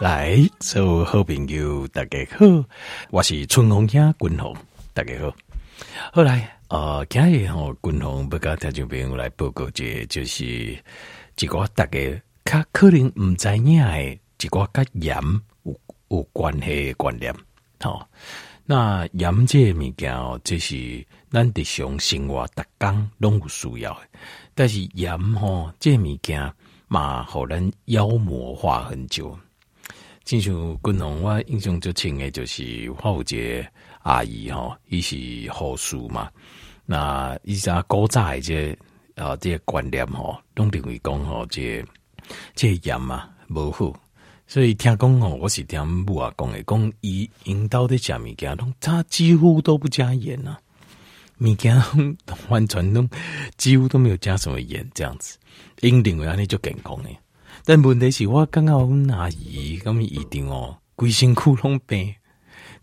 来，所有好朋友，大家好，我是春风兄君鸿，大家好。后来，呃，今日吼君鸿要甲听众朋友来报告一，就是一个大家较可能唔知影诶，一个甲盐有有关系的观念。好、哦，那盐这物件哦，这是咱日常生活逐工拢有需要的，但是盐吼、哦，这物件嘛，互咱妖魔化很久。进像君鸿，我印象最深的就是我有一个阿姨吼，伊是护士嘛。那伊只古早的这个、啊，这个观念吼，拢认为讲吼，这个、这盐嘛无好。所以听讲吼，我是听母阿讲的，讲伊引导的食物件，拢他几乎都不加盐呐。物件完全拢几乎都没有加什么盐，这样子，因认为安尼就健康诶。但问题是我刚刚阮阿姨咁一定哦，规身躯拢病。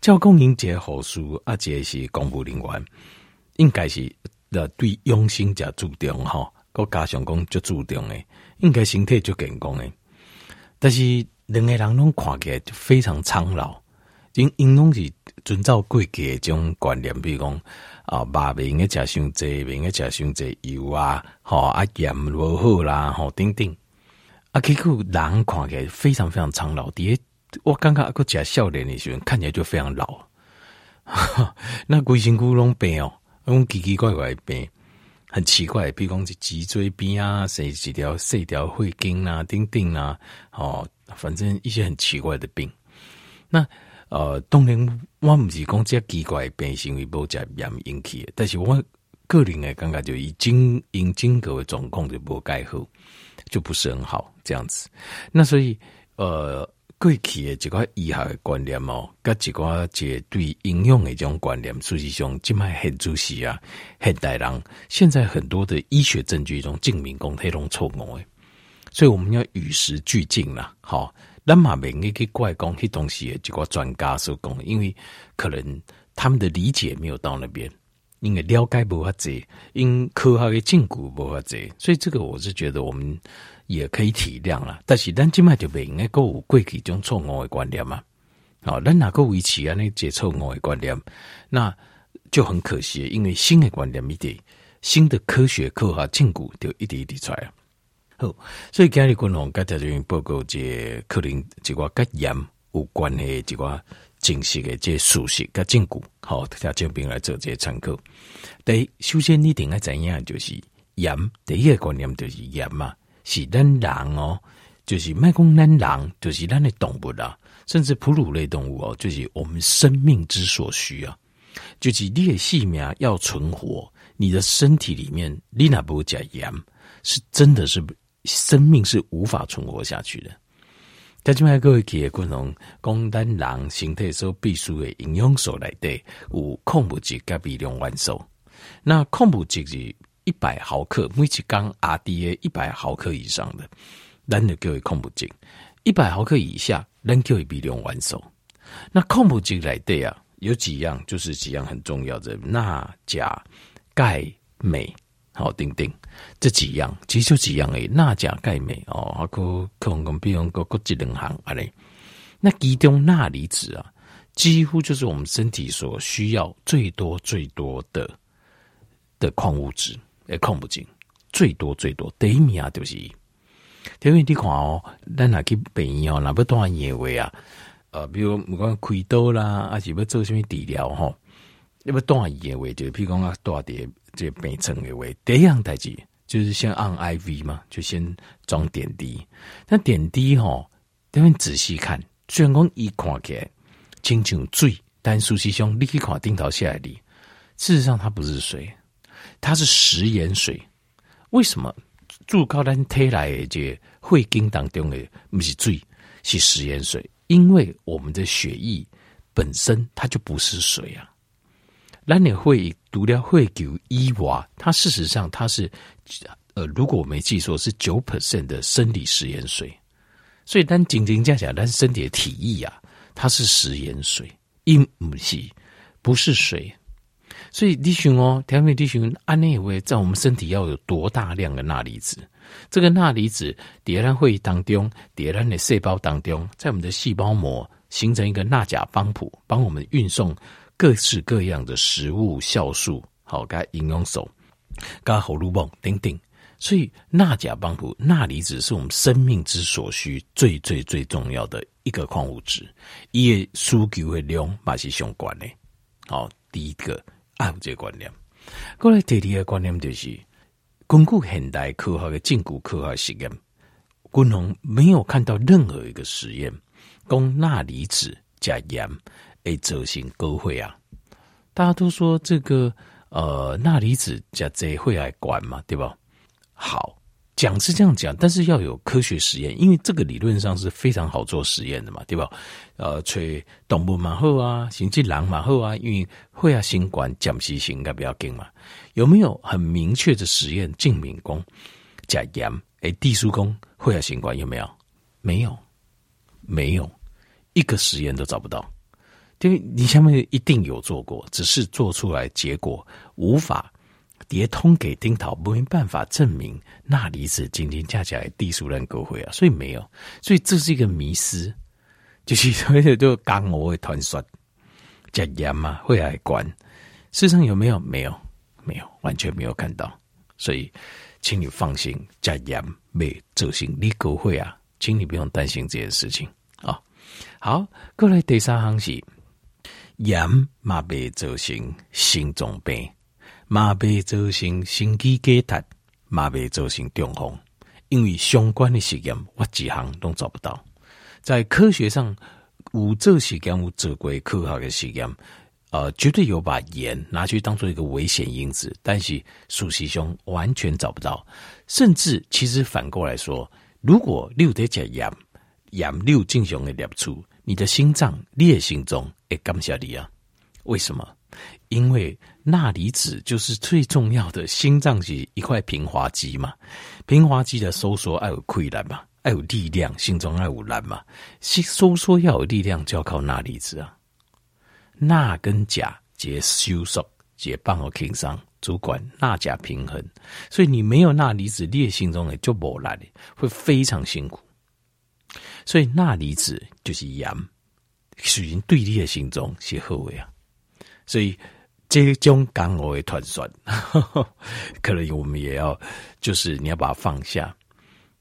照讲因一个护士，啊，一个是公务人员，应该是呃对养生较注重吼，个加上讲就注重诶，应该身体就健康诶。但是两个人拢看起来就非常苍老，因因拢是遵照过去诶种观念，比如讲啊，肉袂用食伤济，袂用个食伤济油啊，吼啊盐无好啦，吼等等。啊，结果人看起来非常非常苍老。第一，我刚刚个假笑脸的时候，看起来就非常老。那规身躯拢病哦，那奇奇怪怪的病，很奇怪。比如讲是脊椎病啊，谁几条细条会筋啊，钉钉啊，哦，反正一些很奇怪的病。那呃，当然我唔是讲这奇怪的病是因为无食盐引起的，但是我个人的感觉就已经因经过的状况就无改好。就不是很好这样子，那所以呃，过去的这块医学的观念哦，跟这块这对应用的这种观念，实际上这么很主席啊，现代人现在很多的医学证据中证明讲，这种错误的，所以我们要与时俱进啦。好，那么每一个怪讲，迄东西这个专家所讲，因为可能他们的理解没有到那边。因为了解无法济，因科学的证据无法济，所以这个我是觉得我们也可以体谅了。但是咱今麦就不应该过有过去种错误的观念嘛？好，咱哪个维持啊？那这错误的观念，那就很可惜。因为新的观念一点，新的科学科学证据就一点一点出来。好，所以今日君鸿跟大家报告，这可能这个跟盐有关系，这个。真实的这事实跟证据，好，大家这边来做这些参考。第一，首先你定要怎样，就是盐，第一个观念就是盐嘛，是咱人哦，就是卖讲咱人，就是咱的动物啦，甚至哺乳类动物哦，就是我们生命之所需啊，就是你的性命要存活，你的身体里面你那不加盐，是真的是生命是无法存活下去的。在这边各位记得君鸿讲，咱人身体所必须的营养素来的有矿物质跟微量元素。那矿物质是一百毫克，每一缸 RDA 一百毫克以上的，咱就叫为矿物质；一百毫克以下，咱叫为微量元素。那矿物质来的啊，有几样，就是几样很重要的：钠、钾、钙、镁。好，丁丁，这几样其实就几样诶，钠、钾、钙、镁哦，还可可能比如讲，各几两行啊嘞。那其中钠离子啊，几乎就是我们身体所需要最多最多的的矿物质，诶，矿物质最多最多第一名啊，就是。因为你看哦，咱若去病院哦，若要断药位啊，呃，比如不管开刀啦，还是要做什么治疗吼，要不断药位，就譬如讲啊，断点。这病症的话，第一样代志就是先按 IV 嘛，就先装点滴。那点滴吼，等你仔细看，虽然讲一看起来清清水，但实际上你去看顶头下来的，事实上它不是水，它是食盐水。为什么注高咱推来的这会经当中的不是水，是食盐水？因为我们的血液本身它就不是水啊。那你会读了会给伊娃，它事实上它是，呃，如果我没记错是九 percent 的生理食盐水，所以但仅仅讲讲，但是身体的体液啊，它是食盐水，因不是不是水，所以弟兄哦，调味弟兄，安内为在我们身体要有多大量的钠离子，这个钠离子叠在会当中，叠在的细胞当中，在我们的细胞膜形成一个钠钾帮浦，帮我们运送各式各样的食物、酵素，好，该营养素，加荷尔蒙等等。所以钠钾帮浦、钠离子是我们生命之所需最最最重要的一个矿物质，伊个需求的量嘛是相关的。好，第一个爱有这个观念，过来第二个观念就是。根据现代科学的证据科学实验，军方没有看到任何一个实验，讲钠离子加盐会造成高血压。大家都说这个呃钠离子加这会来管嘛，对吧？好。讲是这样讲，但是要有科学实验，因为这个理论上是非常好做实验的嘛，对吧？呃，吹动物蛮好啊，行进狼蛮好啊，因为会啊，新冠降息性应该比较紧嘛。有没有很明确的实验证明讲加盐诶，地书工会啊，新冠有没有？没有，没有一个实验都找不到。因为你下面一定有做过，只是做出来结果无法。叠通给丁桃，没办法证明钠离子仅仅加起来地数量够会啊，所以没有，所以这是一个迷思，就是所以就刚我会团酸加盐嘛，会来关？世上有没有？没有，没有，完全没有看到，所以请你放心，加盐没走心你够会啊，请你不用担心这件事情啊。好，过来第三行是盐嘛，被造成心脏病。嘛被造成心肌梗塞，嘛被造成中风，因为相关的实验我几项都找不到。在科学上，有做实验有做过科学的实验，呃，绝对有把盐拿去当做一个危险因子，但是事实上完全找不到。甚至其实反过来说，如果你有在吃盐，盐六正常的摄取，你的心脏裂心脏会感谢你啊？为什么？因为钠离子就是最重要的，心脏是一块平滑肌嘛，平滑肌的收缩要有困难嘛，要有力量，心脏要有难嘛，收缩要有力量就要靠钠离子啊。钠跟钾结收缩，结帮我轻伤，主管钠钾平衡，所以你没有钠离子，你的心脏就无力，会非常辛苦。所以钠离子就是盐，属于对立的心脏是好的啊。所以这种干我会团酸，可能我们也要，就是你要把它放下。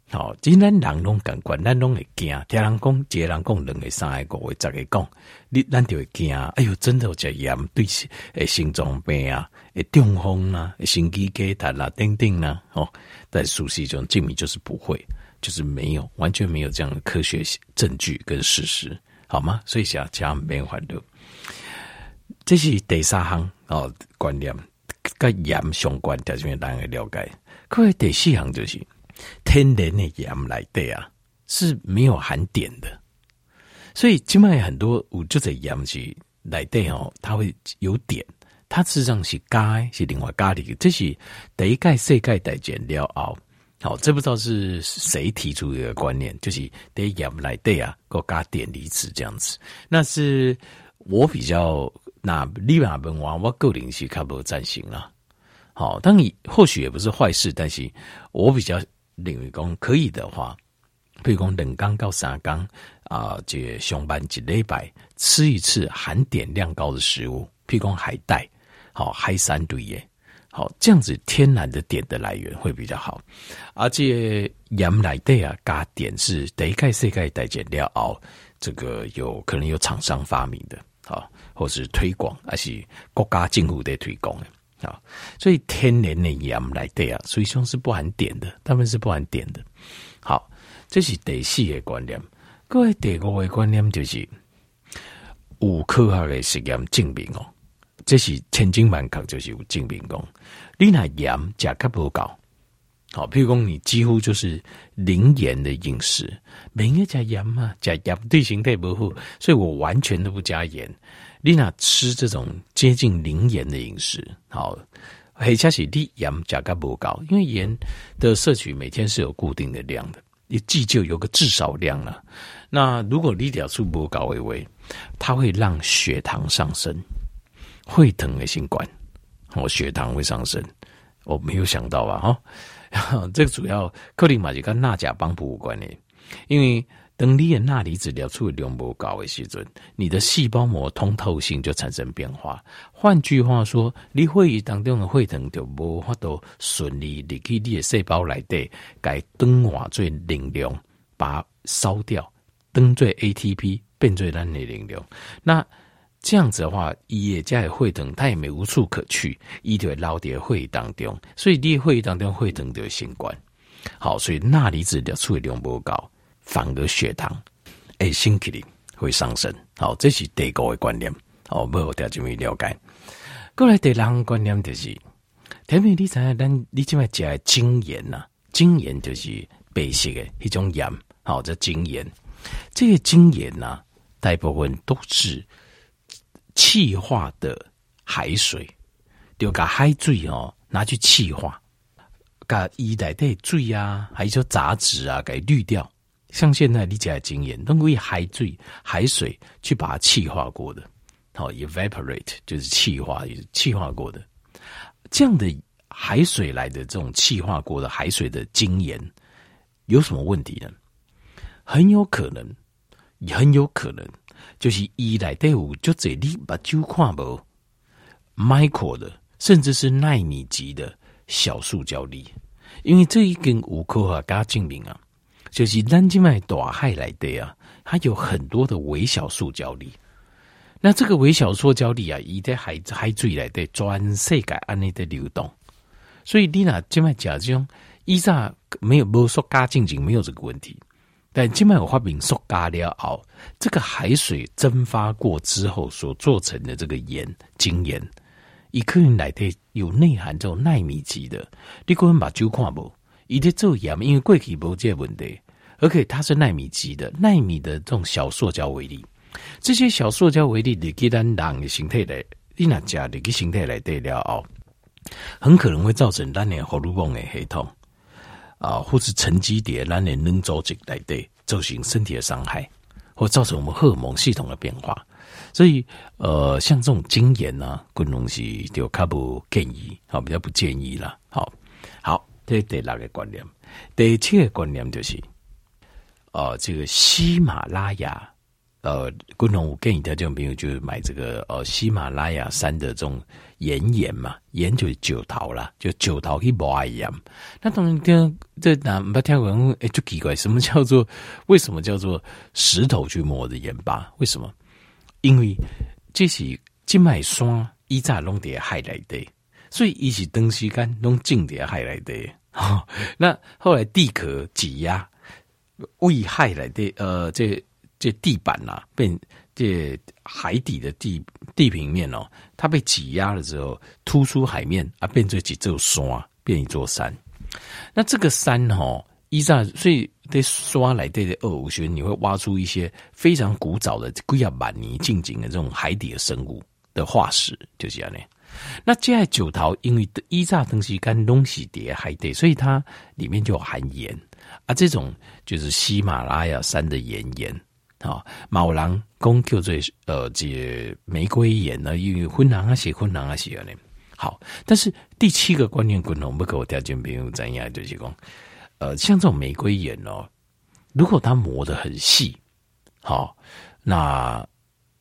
好，今天人拢感官，咱拢会惊。听人讲，一个人讲两个、三个、五个、十个讲，你咱就会惊。哎呦，真的有这盐对心诶，心脏病啊，诶，中风啊，心肌梗塞啦，等等啦。哦，但熟悉这种证明就是不会，就是没有，完全没有这样的科学证据跟事实，好吗？所以想讲免烦恼。这是第三项哦，观念跟盐相关，条件让人了解。可是第四项就是天然的盐来的啊，是没有含碘的，所以今麦很多有这种盐是来的哦，它会有碘，它事实上是钙，是另外钙的。这是第一钙、世钙代减了后，好，这不知道是谁提出一个观念，就是得盐来的啊，个加碘离子这样子。那是我比较。那立马文王，我个人是看不赞成啦。好，当你或许也不是坏事，但是我比较认为讲可以的话，比如讲两缸到三缸啊，这上班一礼拜吃一次含碘量高的食物，譬如讲海带，好海产类耶，好这样子天然的碘的来源会比较好。而且盐来的啊，加碘是第一钙、世界代谢料熬，这个有可能有厂商发明的，好。或是推广，还是国家政府在推广的啊？所以天然的盐来对啊，所以说是不含碘的，他们是不含碘的。好，这是第四个观念。各位第五个观念就是，有科学的实验证明哦，这是千真万确，就是有证明讲，你那盐加较不够。好，譬如讲你几乎就是零盐的饮食，没应该加盐嘛？加盐对身体不好，所以我完全都不加盐。你那吃这种接近零盐的饮食，好，黑加是你盐加个不高，因为盐的摄取每天是有固定的量的，你记就有个至少量了。那如果你掉出不高微微，它会让血糖上升，会疼的新冠，我血糖会上升，我没有想到啊，哈，这个主要克林马就跟钠钾帮补有关联，因为当你的钠离子疗出的量不高的时阵，你的细胞膜通透性就产生变化。换句话说，你会议当中的血糖就无法度顺利入去你的细胞内底，该转化做能量，把烧掉，转做 ATP 变做咱的能量。那这样子的话，伊也加的血糖，它也没无处可去，伊就会留在血液当中，所以你的血液当中血糖就会升高。好，所以钠离子的处理量不高。反而血糖诶，升起来会上升。好，这是第一个观念。好，没有条件没了解。过来第二个观念就是，特别你知影，咱你即摆食的精盐呐，精盐就是白色的一种盐。好，这精盐，这个精盐呐，大部分都是气化的海水，就把海水哦拿去气化，把伊内底水啊，还有说杂质啊，给滤掉。像现在你讲的精盐，都以海水、海水去把它气化过的，好，evaporate 就是气化，也是气化过的。这样的海水来的这种气化过的海水的精盐，有什么问题呢？很有可能，很有可能就是伊来队伍就这里把酒看不 micro 的，甚至是奈米级的小塑胶粒，因为这一根无科学家证明啊。就是咱即卖大海来的啊，它有很多的微小塑胶粒。那这个微小塑胶粒啊，伊在海海水来的全世界安尼的流动。所以你那即卖讲这种，以前没有无塑胶进行没有这个问题。但即卖有发明塑胶了后，这个海水蒸发过之后所做成的这个盐精盐，伊可能来的有内含这种纳米级的。你可能把酒看无？伊在做盐，因为过去无这个问题，而且它是纳米级的，纳米的这种小塑胶微粒，这些小塑胶微粒你给咱人的形态来，你那加你个形态来对了哦，很可能会造成咱的荷尔蒙的系统啊，或是沉积点咱的软组织来对，造成身体的伤害，或造成我们荷尔蒙系统的变化。所以，呃，像这种精盐啊，这种东西就较不建议，好，比较不建议啦，好，好。这第六个观念，第七个观念就是，呃，这个喜马拉雅，呃，共同我建议他这种朋友就是买这个呃喜马拉雅山的这种岩盐嘛，盐就是九桃啦，就九桃去磨盐。那当然听这那不听闻哎，就奇怪，什么叫做为什么叫做石头去磨的盐巴？为什么？因为这是金麦山一炸弄的海来的，所以一起东西干弄进的海来的。那后来地壳挤压，危害来的呃，这这地板呐、啊，变这海底的地地平面哦，它被挤压了之后，突出海面啊，变成几座山，变一座山。那这个山哦，依照所以在刷来对的二五学，你会挖出一些非常古早的龟亚板泥近景的这种海底的生物的化石，就是这样的。那这爱酒桃，因为依炸东西跟东西叠海底，所以它里面就含盐啊。这种就是喜马拉雅山的岩盐啊。某人讲叫做呃，这玫瑰盐呢，因为昏蓝啊，写昏蓝啊，写的好。但是第七个观念，共同不给我条件朋友怎样，就是讲呃，像这种玫瑰盐哦，如果它磨得很细，好那。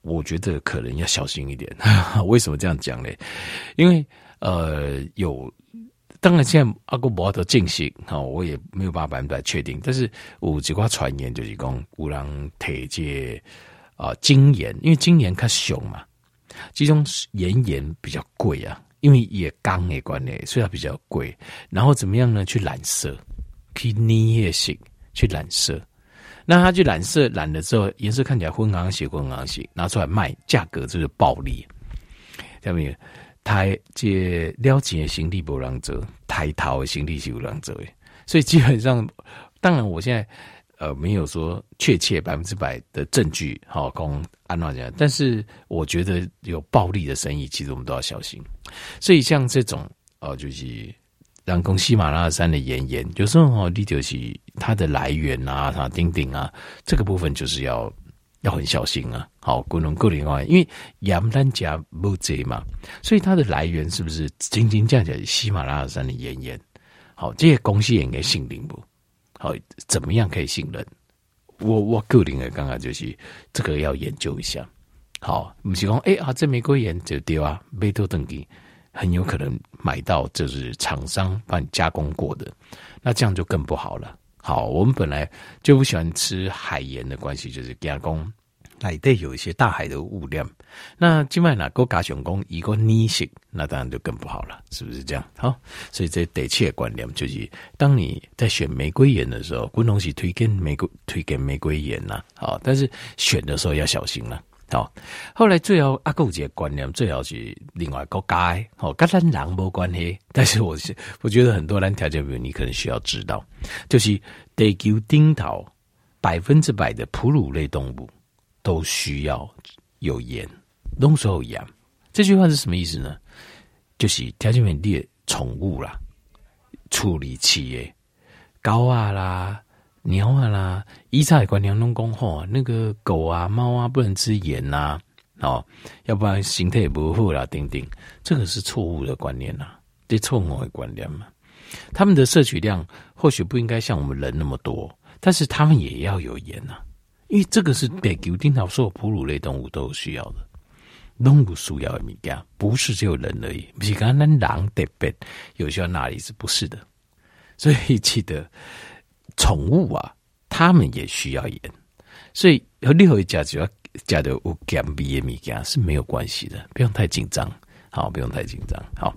我觉得可能要小心一点。为什么这样讲呢？因为呃，有当然现在阿哥伯都进行哈，我也没有办法百分百确定。但是有几挂传言就是讲，有人推荐啊金盐，因为金盐较雄嘛，这种岩盐比较贵啊，因为也钢的关系，所以它比较贵。然后怎么样呢？去染色，去捏也行，去染色。那它去染色，染了之后颜色看起来昏黄些，昏黄些，拿出来卖，价格就是暴利。下面台这了解的行李不让走，台淘的行李是不让走。所以基本上，当然我现在呃没有说确切百分之百的证据，好供安娜讲，但是我觉得有暴利的生意，其实我们都要小心。所以像这种哦、呃，就是。像讲喜马拉雅山的岩盐，有时候哦，你就是它的来源啊，它钉钉啊，这个部分就是要要很小心啊。好，不能够另外，因为盐单加不贼嘛，所以它的来源是不是仅仅讲讲喜马拉雅山的岩盐？好，这些公司应该信任不？好，怎么样可以信任？我我个人的刚刚就是这个要研究一下。好，不是说哎啊，这玫瑰盐就对啊，没多等级，很有可能买到就是厂商帮你加工过的，那这样就更不好了。好，我们本来就不喜欢吃海盐的关系，就是加工。海带有一些大海的物料，那境外哪个加上工一个逆性，那当然就更不好了，是不是这样？好，所以这得切观念就是，当你在选玫瑰盐的时候，滚东西推荐玫瑰，推荐玫瑰盐呐，好，但是选的时候要小心了。好，后来最后阿够这个观念，最好是另外一个改，好，跟咱人没关系，但是我是我觉得很多人条件比如你可能需要知道，就是地球顶头百分之百的哺乳类动物。都需要有盐，弄所有盐。这句话是什么意思呢？就是条件面的宠物啦，处理器诶，狗啊啦、鸟啊啦，医生观念拢讲吼，那个狗啊、猫啊不能吃盐呐，哦，要不然形态也不好啦，丁丁，这个是错误的观念呐，这错误的观念嘛。他们的摄取量或许不应该像我们人那么多，但是他们也要有盐呐。因为这个是地球顶头所有哺乳类动物都需要的，动物需要的物件，不是只有人而已。不是刚刚那狼特别有需要哪里是不是的？所以记得宠物啊，它们也需要盐。所以和任何一家只要加的有盐味的物件是没有关系的，不用太紧张。好，不用太紧张。好，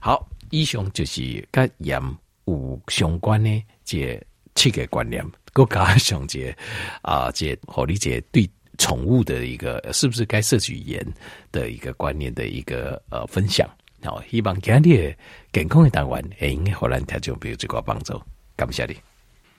好，以上就是跟盐有相关的这七个观念。够加上这啊，这好理解对宠物的一个是不是该摄取盐的一个观念的一个呃分享。好，希望今天健康的单元，哎，应该好难听就没有这个帮助。感谢你。